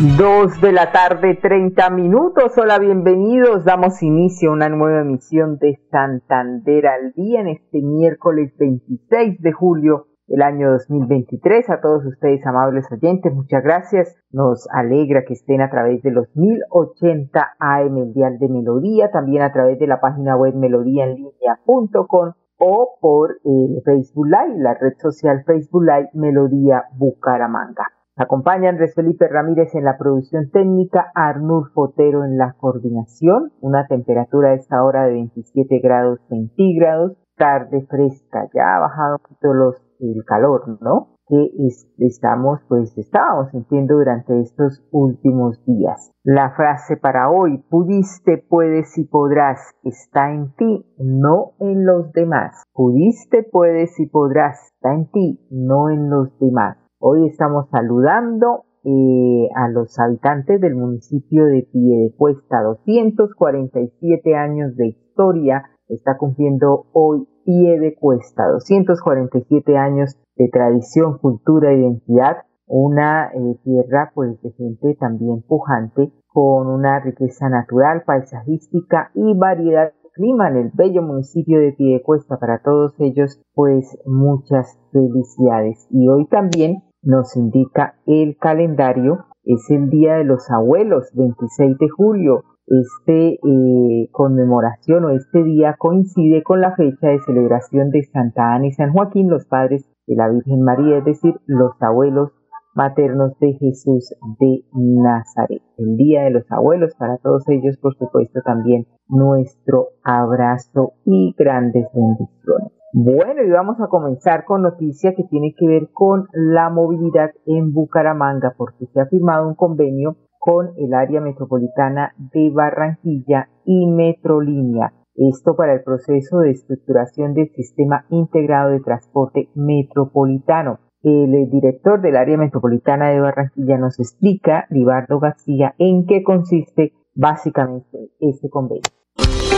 Dos de la tarde, 30 minutos. Hola, bienvenidos. Damos inicio a una nueva emisión de Santander al día en este miércoles 26 de julio del año 2023. A todos ustedes, amables oyentes, muchas gracias. Nos alegra que estén a través de los 1080 AM el Dial de Melodía, también a través de la página web melodíaenlínea.com o por el Facebook Live, la red social Facebook Live Melodía Bucaramanga. Acompaña Andrés Felipe Ramírez en la producción técnica, Arnur Fotero en la coordinación, una temperatura a esta hora de 27 grados centígrados, tarde fresca, ya ha bajado un poquito el calor, ¿no? Que estamos, pues estábamos sintiendo durante estos últimos días. La frase para hoy, pudiste, puedes y podrás, está en ti, no en los demás. Pudiste, puedes y podrás, está en ti, no en los demás. Hoy estamos saludando eh, a los habitantes del municipio de Piedecuesta, 247 años de historia está cumpliendo hoy Piedecuesta, 247 años de tradición, cultura, identidad, una eh, tierra pues de gente también pujante con una riqueza natural, paisajística y variedad de clima en el bello municipio de Piedecuesta. Para todos ellos pues muchas felicidades. Y hoy también nos indica el calendario, es el Día de los Abuelos, 26 de julio. Este eh, conmemoración o este día coincide con la fecha de celebración de Santa Ana y San Joaquín, los padres de la Virgen María, es decir, los abuelos maternos de Jesús de Nazaret. El Día de los Abuelos, para todos ellos, por supuesto, también nuestro abrazo y grandes bendiciones. Bueno, y vamos a comenzar con noticia que tiene que ver con la movilidad en Bucaramanga, porque se ha firmado un convenio con el área metropolitana de Barranquilla y Metrolínea. Esto para el proceso de estructuración del sistema integrado de transporte metropolitano. El director del área metropolitana de Barranquilla nos explica, Libardo García, en qué consiste básicamente este convenio.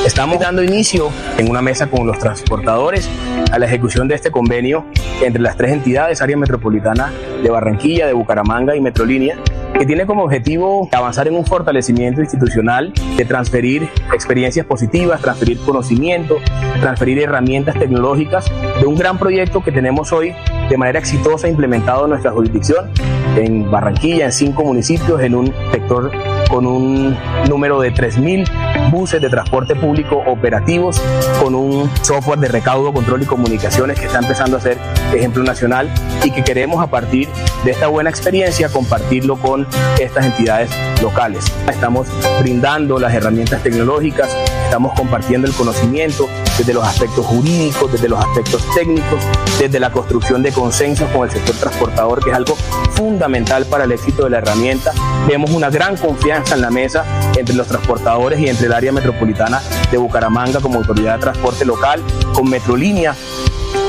Estamos dando inicio en una mesa con los transportadores a la ejecución de este convenio entre las tres entidades, área metropolitana de Barranquilla, de Bucaramanga y Metrolínea, que tiene como objetivo avanzar en un fortalecimiento institucional, de transferir experiencias positivas, transferir conocimiento, transferir herramientas tecnológicas de un gran proyecto que tenemos hoy de manera exitosa implementado en nuestra jurisdicción, en Barranquilla, en cinco municipios, en un sector con un número de 3.000 buses de transporte público operativos, con un software de recaudo, control y comunicaciones que está empezando a ser ejemplo nacional y que queremos a partir de esta buena experiencia compartirlo con estas entidades locales. Estamos brindando las herramientas tecnológicas, estamos compartiendo el conocimiento desde los aspectos jurídicos, desde los aspectos técnicos, desde la construcción de consensos con el sector transportador, que es algo fundamental para el éxito de la herramienta. Vemos una gran confianza en la mesa entre los transportadores y entre el área metropolitana de Bucaramanga como autoridad de transporte local, con Metrolínea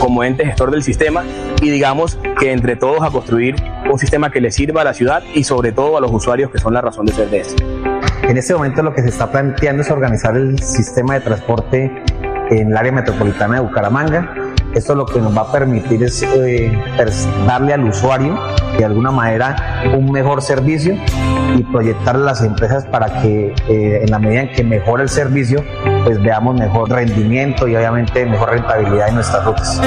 como ente gestor del sistema y digamos que entre todos a construir un sistema que le sirva a la ciudad y sobre todo a los usuarios que son la razón de ser de este. En este momento lo que se está planteando es organizar el sistema de transporte en el área metropolitana de Bucaramanga. Esto lo que nos va a permitir es eh, darle al usuario de alguna manera un mejor servicio y proyectar las empresas para que eh, en la medida en que mejore el servicio, pues veamos mejor rendimiento y obviamente mejor rentabilidad en nuestras rutas.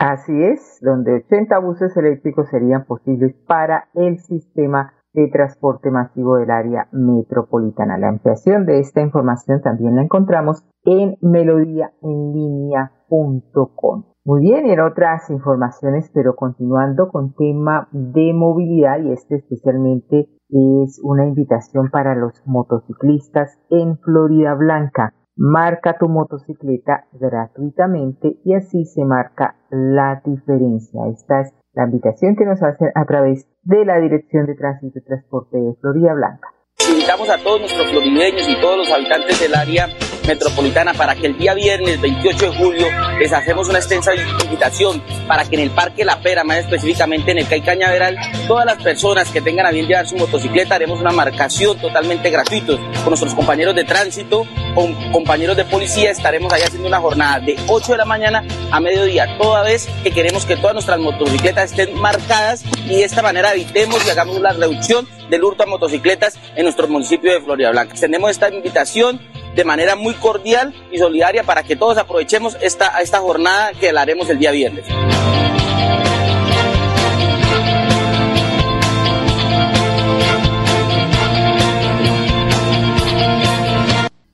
Así es, donde 80 buses eléctricos serían posibles para el sistema de transporte masivo del área metropolitana. La ampliación de esta información también la encontramos en melodíaenlínea.com. Muy bien, en otras informaciones, pero continuando con tema de movilidad y este especialmente es una invitación para los motociclistas en Florida Blanca. Marca tu motocicleta gratuitamente y así se marca la diferencia. Esta es la invitación que nos hacen a través de la Dirección de Tránsito y Transporte de Florida Blanca. Invitamos a todos nuestros florideños y todos los habitantes del área metropolitana para que el día viernes 28 de julio les hacemos una extensa invitación para que en el Parque La Pera, más específicamente en el CAI Cañaveral, todas las personas que tengan a bien llevar su motocicleta haremos una marcación totalmente gratuita con nuestros compañeros de tránsito, con compañeros de policía, estaremos ahí haciendo una jornada de 8 de la mañana a mediodía, toda vez que queremos que todas nuestras motocicletas estén marcadas y de esta manera evitemos y hagamos la reducción del hurto a motocicletas en nuestro municipio de Florida Blanca. Extendemos esta invitación de manera muy cordial y solidaria para que todos aprovechemos esta, esta jornada que la haremos el día viernes.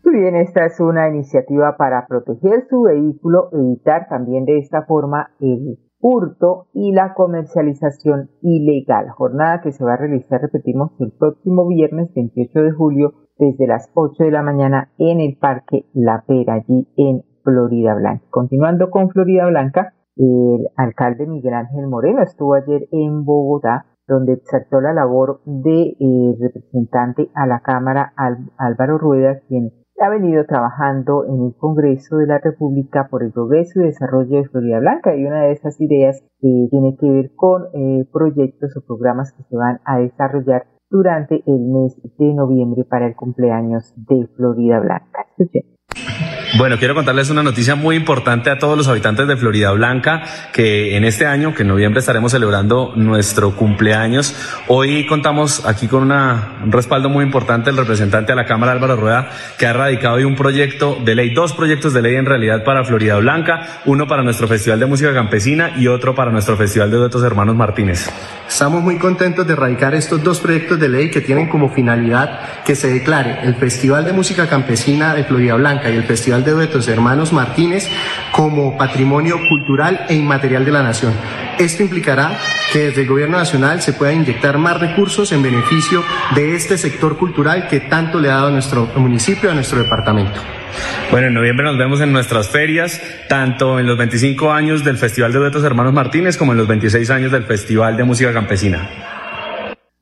Bien, esta es una iniciativa para proteger su vehículo, evitar también de esta forma el hurto y la comercialización ilegal. Jornada que se va a realizar, repetimos, el próximo viernes 28 de julio desde las 8 de la mañana en el Parque La Pera, allí en Florida Blanca. Continuando con Florida Blanca, el alcalde Miguel Ángel Moreno estuvo ayer en Bogotá, donde exaltó la labor de eh, representante a la Cámara Álvaro Rueda, quien ha venido trabajando en el Congreso de la República por el progreso y desarrollo de Florida Blanca y una de esas ideas eh, tiene que ver con eh, proyectos o programas que se van a desarrollar durante el mes de noviembre para el cumpleaños de Florida Blanca. Bueno, quiero contarles una noticia muy importante a todos los habitantes de Florida Blanca, que en este año, que en noviembre estaremos celebrando nuestro cumpleaños. Hoy contamos aquí con un respaldo muy importante del representante a la Cámara Álvaro Rueda, que ha radicado hoy un proyecto de ley, dos proyectos de ley en realidad para Florida Blanca, uno para nuestro Festival de Música Campesina y otro para nuestro Festival de Duetos Hermanos Martínez. Estamos muy contentos de radicar estos dos proyectos de ley que tienen como finalidad que se declare el Festival de Música Campesina de Florida Blanca y el Festival de Duetos Hermanos Martínez como patrimonio cultural e inmaterial de la nación. Esto implicará que desde el Gobierno Nacional se pueda inyectar más recursos en beneficio de este sector cultural que tanto le ha dado a nuestro municipio, a nuestro departamento. Bueno, en noviembre nos vemos en nuestras ferias, tanto en los 25 años del Festival de Duetos Hermanos Martínez como en los 26 años del Festival de Música Campesina.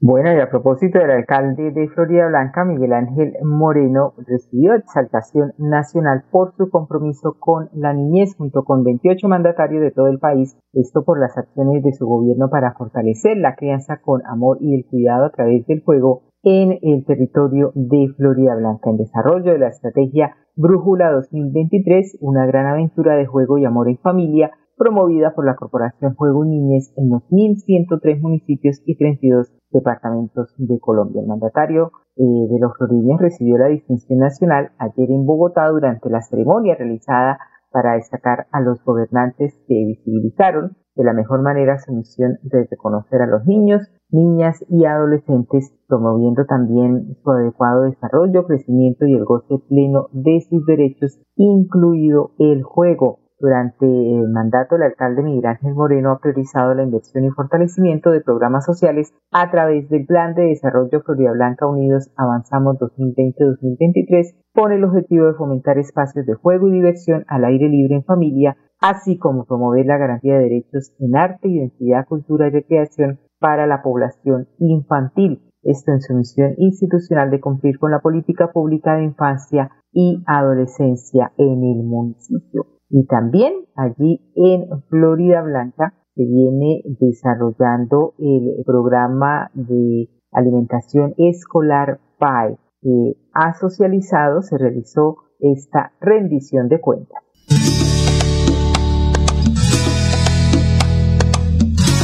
Bueno, y a propósito del alcalde de Florida Blanca, Miguel Ángel Moreno, recibió exaltación nacional por su compromiso con la niñez junto con 28 mandatarios de todo el país, esto por las acciones de su gobierno para fortalecer la crianza con amor y el cuidado a través del juego en el territorio de Florida Blanca, en desarrollo de la estrategia Brújula 2023, una gran aventura de juego y amor en familia, promovida por la Corporación Juego Niñez en los 1.103 municipios y 32 departamentos de Colombia. El mandatario eh, de los floridianos recibió la distinción nacional ayer en Bogotá durante la ceremonia realizada para destacar a los gobernantes que visibilizaron de la mejor manera su misión de reconocer a los niños, niñas y adolescentes, promoviendo también su adecuado desarrollo, crecimiento y el goce pleno de sus derechos, incluido el juego. Durante el mandato, el alcalde Miguel Ángel Moreno ha priorizado la inversión y fortalecimiento de programas sociales a través del Plan de Desarrollo Florida Blanca Unidos Avanzamos 2020-2023 con el objetivo de fomentar espacios de juego y diversión al aire libre en familia, así como promover la garantía de derechos en arte, identidad, cultura y recreación para la población infantil. Esto en su misión institucional de cumplir con la política pública de infancia y adolescencia en el municipio. Y también allí en Florida Blanca se viene desarrollando el programa de alimentación escolar PAE. que ha socializado, se realizó esta rendición de cuentas.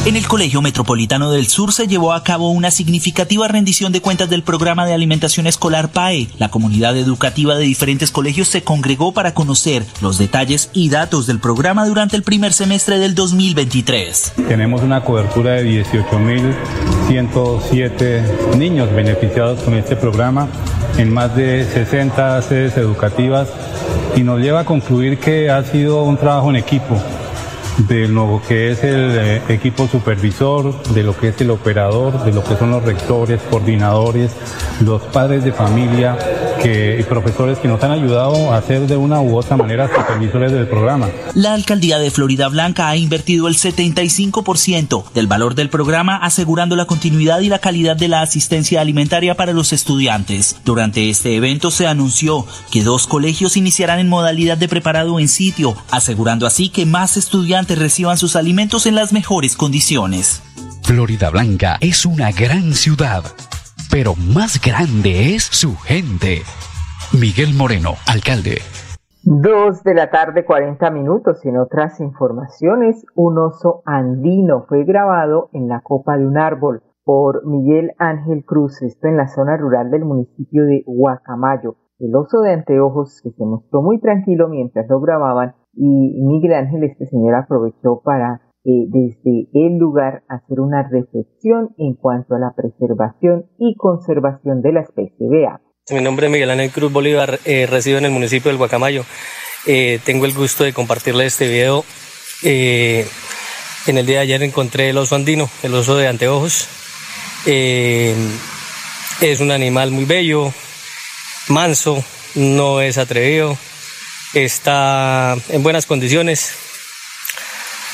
En el Colegio Metropolitano del Sur se llevó a cabo una significativa rendición de cuentas del programa de alimentación escolar PAE. La comunidad educativa de diferentes colegios se congregó para conocer los detalles y datos del programa durante el primer semestre del 2023. Tenemos una cobertura de 18.107 niños beneficiados con este programa en más de 60 sedes educativas y nos lleva a concluir que ha sido un trabajo en equipo de lo que es el eh, equipo supervisor, de lo que es el operador, de lo que son los rectores, coordinadores, los padres de familia que, y profesores que nos han ayudado a ser de una u otra manera supervisores del programa. La alcaldía de Florida Blanca ha invertido el 75% del valor del programa asegurando la continuidad y la calidad de la asistencia alimentaria para los estudiantes. Durante este evento se anunció que dos colegios iniciarán en modalidad de preparado en sitio, asegurando así que más estudiantes reciban sus alimentos en las mejores condiciones. Florida Blanca es una gran ciudad, pero más grande es su gente. Miguel Moreno, alcalde. Dos de la tarde, 40 minutos. En otras informaciones, un oso andino fue grabado en la copa de un árbol por Miguel Ángel Cruz, esto en la zona rural del municipio de Huacamayo. El oso de anteojos que se mostró muy tranquilo mientras lo grababan y Miguel Ángel, este señor, aprovechó para eh, desde el lugar hacer una reflexión en cuanto a la preservación y conservación de la especie. Vea. Mi nombre es Miguel Ángel Cruz Bolívar, eh, resido en el municipio del Guacamayo. Eh, tengo el gusto de compartirle este video. en el día de ayer encontré el oso andino, el oso de anteojos. es un animal muy bello, manso, no es atrevido, está en buenas condiciones.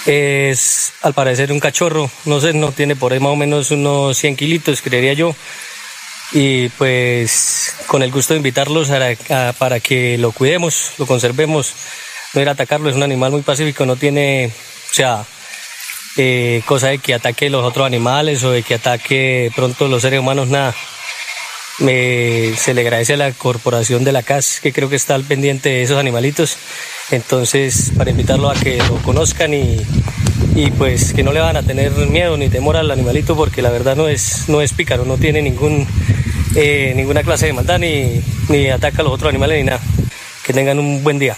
Es al parecer un cachorro, no sé, no tiene por ahí más o menos unos 100 kilitos, creería yo. Y pues con el gusto de invitarlos para que lo cuidemos, lo conservemos, no ir a atacarlo, es un animal muy pacífico, no tiene, o sea, eh, cosa de que ataque los otros animales o de que ataque pronto los seres humanos, nada se le agradece a la corporación de la CAS, que creo que está al pendiente de esos animalitos. Entonces, para invitarlo a que lo conozcan y, y pues que no le van a tener miedo ni temor al animalito, porque la verdad no es, no es pícaro, no tiene ningún, eh, ninguna clase de maldad, ni, ni ataca a los otros animales, ni nada. Que tengan un buen día.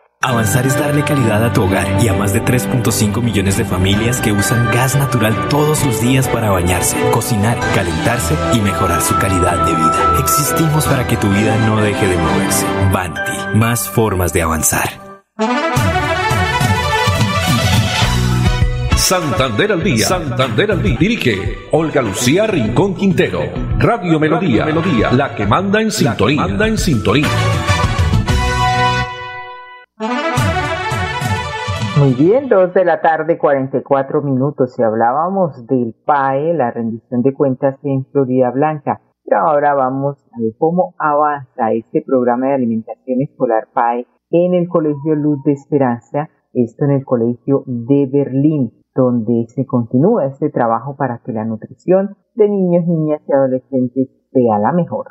Avanzar es darle calidad a tu hogar y a más de 3.5 millones de familias que usan gas natural todos los días para bañarse, cocinar, calentarse y mejorar su calidad de vida. Existimos para que tu vida no deje de moverse. Banti, más formas de avanzar. Santander al día. Santander al día. Dirige Olga Lucía Rincón Quintero. Radio Melodía. Melodía. La que manda en sintonía. Manda en sintonía. Muy bien, dos de la tarde, 44 minutos. Y hablábamos del PAE, la rendición de cuentas en Florida Blanca. Pero ahora vamos a ver cómo avanza este programa de alimentación escolar PAE en el Colegio Luz de Esperanza, esto en el Colegio de Berlín, donde se continúa este trabajo para que la nutrición de niños, niñas y adolescentes sea la mejor.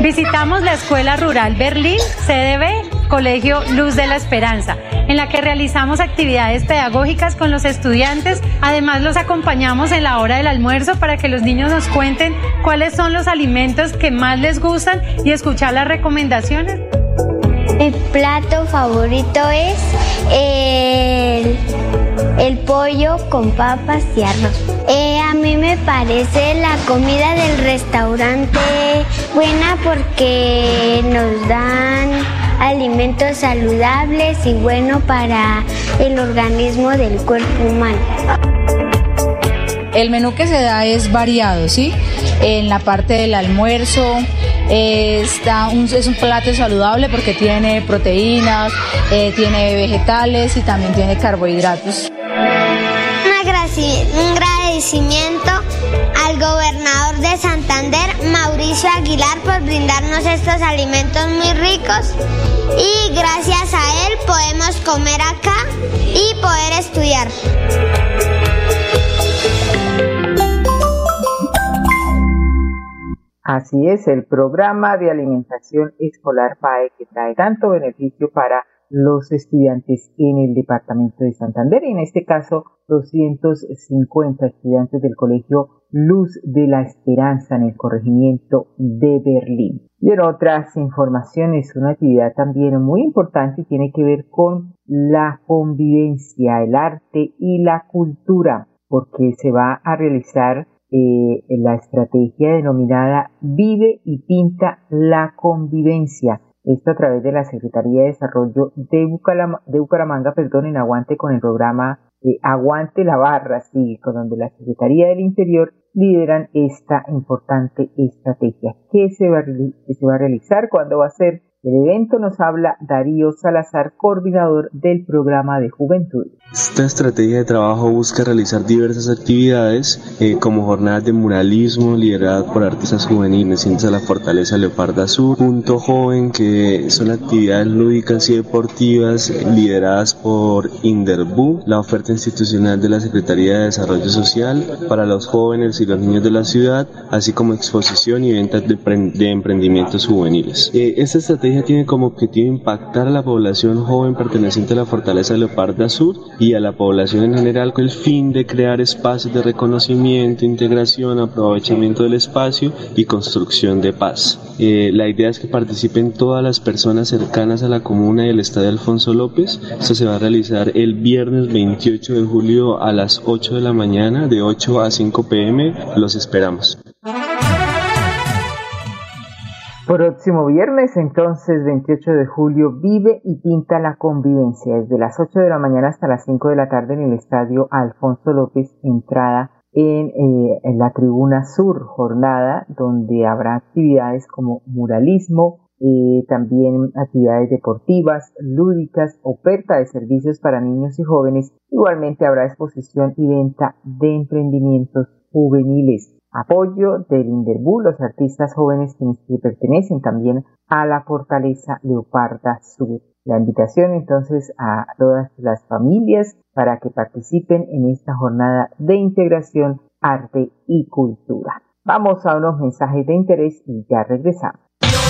Visitamos la Escuela Rural Berlín, CDB, Colegio Luz de la Esperanza, en la que realizamos actividades pedagógicas con los estudiantes. Además, los acompañamos en la hora del almuerzo para que los niños nos cuenten cuáles son los alimentos que más les gustan y escuchar las recomendaciones. Mi plato favorito es el, el pollo con papas y. Eh, a mí me parece la comida del restaurante buena porque nos dan alimentos saludables y bueno para el organismo del cuerpo humano. El menú que se da es variado, ¿sí? En la parte del almuerzo está un, es un plato saludable porque tiene proteínas, eh, tiene vegetales y también tiene carbohidratos. Un agradecimiento al gobernador Santander, Mauricio Aguilar, por brindarnos estos alimentos muy ricos y gracias a él podemos comer acá y poder estudiar. Así es, el programa de alimentación escolar PAE que trae tanto beneficio para los estudiantes en el departamento de Santander en este caso 250 estudiantes del colegio Luz de la Esperanza en el corregimiento de Berlín. Y en otras informaciones, una actividad también muy importante tiene que ver con la convivencia, el arte y la cultura, porque se va a realizar eh, la estrategia denominada Vive y Pinta la Convivencia. Esto a través de la Secretaría de Desarrollo de, Bucaramanga, perdón, en aguante con el programa eh, Aguante la Barra con donde la Secretaría del Interior lideran esta importante estrategia. ¿Qué se va, qué se va a realizar? ¿Cuándo va a ser? El evento nos habla Darío Salazar, coordinador del programa de juventud. Esta estrategia de trabajo busca realizar diversas actividades eh, como jornadas de muralismo lideradas por artistas juveniles, a la Fortaleza Leoparda Sur, Punto Joven, que son actividades lúdicas y deportivas lideradas por Inderbu, la oferta institucional de la Secretaría de Desarrollo Social para los jóvenes y los niños de la ciudad, así como exposición y ventas de, emprendimientos juveniles. Eh, esta estrategia tiene como objetivo impactar a la población joven perteneciente a la Fortaleza de Leoparda Sur y a la población en general con el fin de crear espacios de reconocimiento, integración, aprovechamiento del espacio y construcción de paz. Eh, la idea es que participen todas las personas cercanas a la comuna y el estadio Alfonso López. Esto se va a realizar el viernes 28 de julio a las 8 de la mañana, de 8 a 5 pm. Los esperamos. Próximo viernes, entonces, 28 de julio, vive y pinta la convivencia desde las 8 de la mañana hasta las 5 de la tarde en el estadio Alfonso López, entrada en, eh, en la tribuna sur, jornada donde habrá actividades como muralismo, eh, también actividades deportivas, lúdicas, oferta de servicios para niños y jóvenes. Igualmente habrá exposición y venta de emprendimientos juveniles apoyo del Inderbu, los artistas jóvenes que pertenecen también a la Fortaleza Leoparda Sur. La invitación entonces a todas las familias para que participen en esta jornada de integración, arte y cultura. Vamos a unos mensajes de interés y ya regresamos.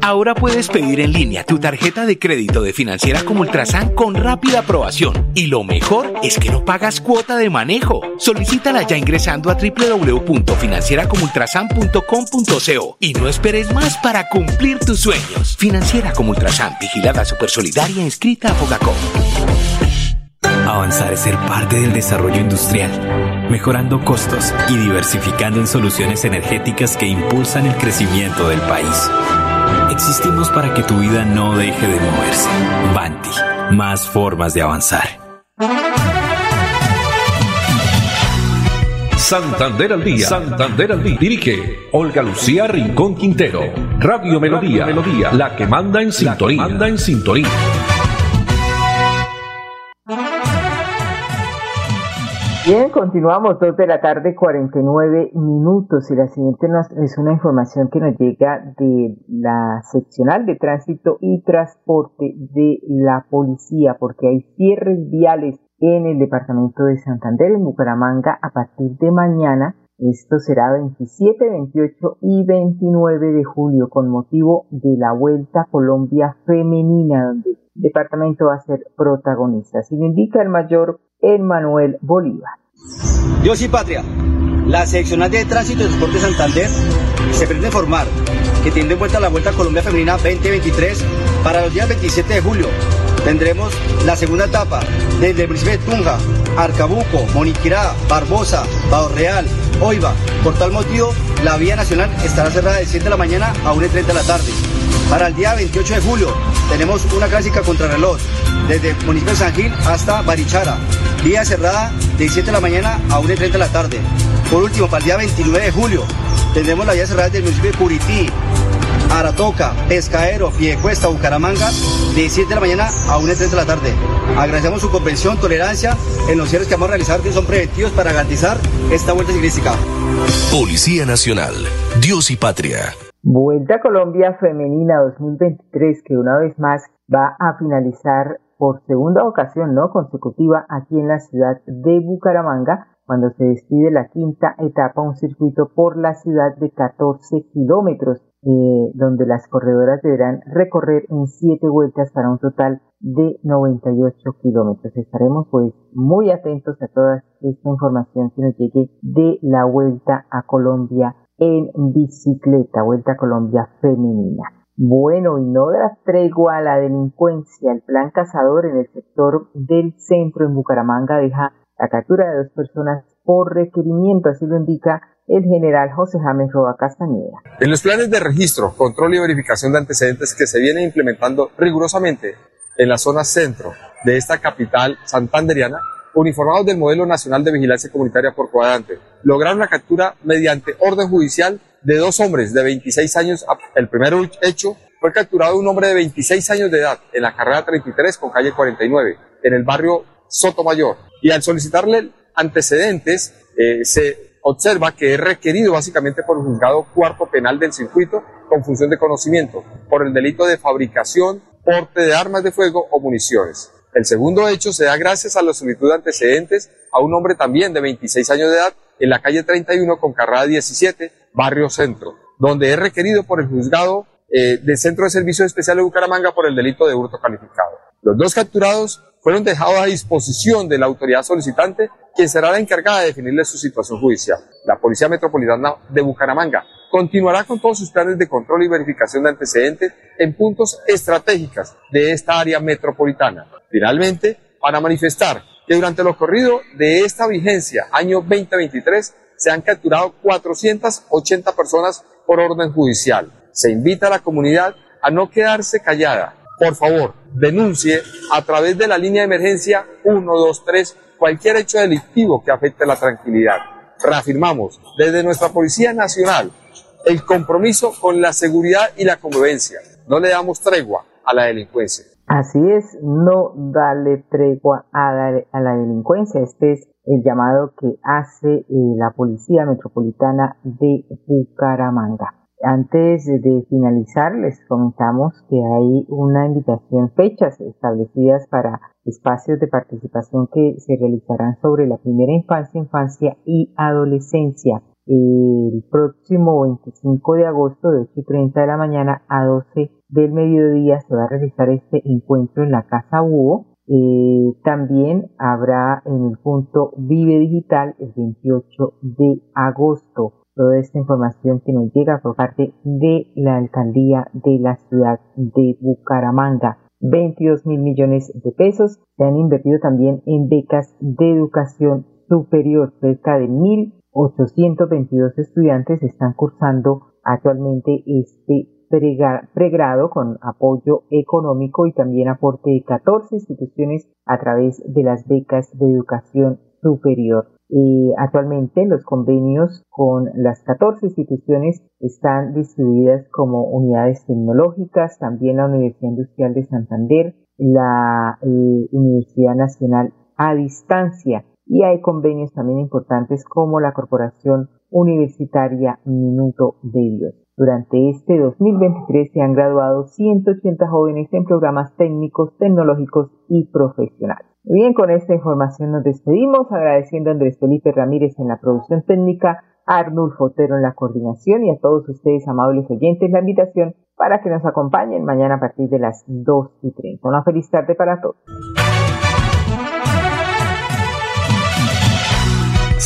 Ahora puedes pedir en línea tu tarjeta de crédito de financiera como Ultrasan con rápida aprobación. Y lo mejor es que no pagas cuota de manejo. Solicítala ya ingresando a www.financieracomultrasan.com.co y no esperes más para cumplir tus sueños. Financiera como Ultrasan, vigilada super solidaria, inscrita a Fogacom. Avanzar es ser parte del desarrollo industrial, mejorando costos y diversificando en soluciones energéticas que impulsan el crecimiento del país. Existimos para que tu vida no deje de moverse. Banti, más formas de avanzar. Santander al día. Santander al día. Dirige Olga Lucía Rincón Quintero. Radio Melodía. Melodía. La que manda en sintonía. Manda en sintonía. Bien, continuamos, dos de la tarde, 49 minutos. Y la siguiente es una información que nos llega de la seccional de tránsito y transporte de la policía, porque hay cierres viales en el departamento de Santander, en Bucaramanga, a partir de mañana. Esto será 27, 28 y 29 de julio, con motivo de la Vuelta Colombia Femenina, donde departamento va a ser protagonista. Si lo indica el mayor Manuel Bolívar. Dios y patria, la seccional de tránsito y transporte Santander se pretende informar que tiene en cuenta la Vuelta a Colombia Femenina 2023 para los días 27 de julio, tendremos la segunda etapa desde el municipio de Tunja, Arcabuco, Moniquirá, Barbosa, Bajo Real, Oiva. Por tal motivo, la vía nacional estará cerrada de 7 de la mañana a 1 y 30 de la tarde. Para el día 28 de julio tenemos una clásica contrarreloj desde municipio de San Gil hasta Barichara. Vía cerrada de 7 de la mañana a 1 y 30 de la tarde. Por último, para el día 29 de julio tendremos la vía cerrada del municipio de Curití, Aratoca, Pescaero, Piedecuesta, Bucaramanga, de 7 de la mañana a 1 y 30 de la tarde. Agradecemos su comprensión, tolerancia en los cierres que vamos a realizar, que son preventivos para garantizar esta vuelta ciclística. Policía Nacional, Dios y Patria. Vuelta Colombia Femenina 2023 que una vez más va a finalizar por segunda ocasión no consecutiva aquí en la ciudad de Bucaramanga cuando se despide la quinta etapa, un circuito por la ciudad de 14 kilómetros, eh, donde las corredoras deberán recorrer en siete vueltas para un total de 98 kilómetros. Estaremos pues muy atentos a toda esta información que nos llegue de la vuelta a Colombia en bicicleta, Vuelta a Colombia femenina. Bueno, y no da tregua a la delincuencia. El plan cazador en el sector del centro en Bucaramanga deja la captura de dos personas por requerimiento, así lo indica el general José James Roa Castañeda. En los planes de registro, control y verificación de antecedentes que se vienen implementando rigurosamente en la zona centro de esta capital santanderiana, uniformados del Modelo Nacional de Vigilancia Comunitaria por cuadrante, lograron la captura mediante orden judicial de dos hombres de 26 años. El primer hecho fue capturado un hombre de 26 años de edad en la carrera 33 con calle 49, en el barrio Sotomayor. Y al solicitarle antecedentes, eh, se observa que es requerido básicamente por el juzgado cuarto penal del circuito con función de conocimiento por el delito de fabricación, porte de armas de fuego o municiones. El segundo hecho se da gracias a la solicitud de antecedentes a un hombre también de 26 años de edad en la calle 31 con carrera 17, barrio centro, donde es requerido por el juzgado eh, del Centro de Servicios Especiales de Bucaramanga por el delito de hurto calificado. Los dos capturados fueron dejados a disposición de la autoridad solicitante, quien será la encargada de definirle su situación judicial. La Policía Metropolitana de Bucaramanga continuará con todos sus planes de control y verificación de antecedentes en puntos estratégicos de esta área metropolitana. Finalmente, para manifestar que durante lo corrido de esta vigencia, año 2023, se han capturado 480 personas por orden judicial. Se invita a la comunidad a no quedarse callada. Por favor, denuncie a través de la línea de emergencia 123 cualquier hecho delictivo que afecte la tranquilidad. Reafirmamos desde nuestra Policía Nacional el compromiso con la seguridad y la convivencia. No le damos tregua a la delincuencia. Así es, no dale tregua a la, a la delincuencia. Este es el llamado que hace eh, la Policía Metropolitana de Bucaramanga. Antes de finalizar, les comentamos que hay una invitación, fechas establecidas para espacios de participación que se realizarán sobre la primera infancia, infancia y adolescencia. El próximo 25 de agosto de 8 y 30 de la mañana a 12 del mediodía se va a realizar este encuentro en la Casa Búho. Eh, también habrá en el punto Vive Digital el 28 de agosto. Toda esta información que nos llega por parte de la alcaldía de la ciudad de Bucaramanga. 22 mil millones de pesos se han invertido también en becas de educación superior. Cerca de 1.822 estudiantes están cursando actualmente este pregrado con apoyo económico y también aporte de 14 instituciones a través de las becas de educación superior. Y actualmente los convenios con las 14 instituciones están distribuidas como unidades tecnológicas, también la Universidad Industrial de Santander, la eh, Universidad Nacional a distancia y hay convenios también importantes como la Corporación Universitaria Minuto de Dios. Durante este 2023 se han graduado 180 jóvenes en programas técnicos, tecnológicos y profesionales. Bien, con esta información nos despedimos agradeciendo a Andrés Felipe Ramírez en la producción técnica, a Arnulfo Otero en la coordinación y a todos ustedes, amables oyentes, la invitación para que nos acompañen mañana a partir de las 2 y 30. Una feliz tarde para todos.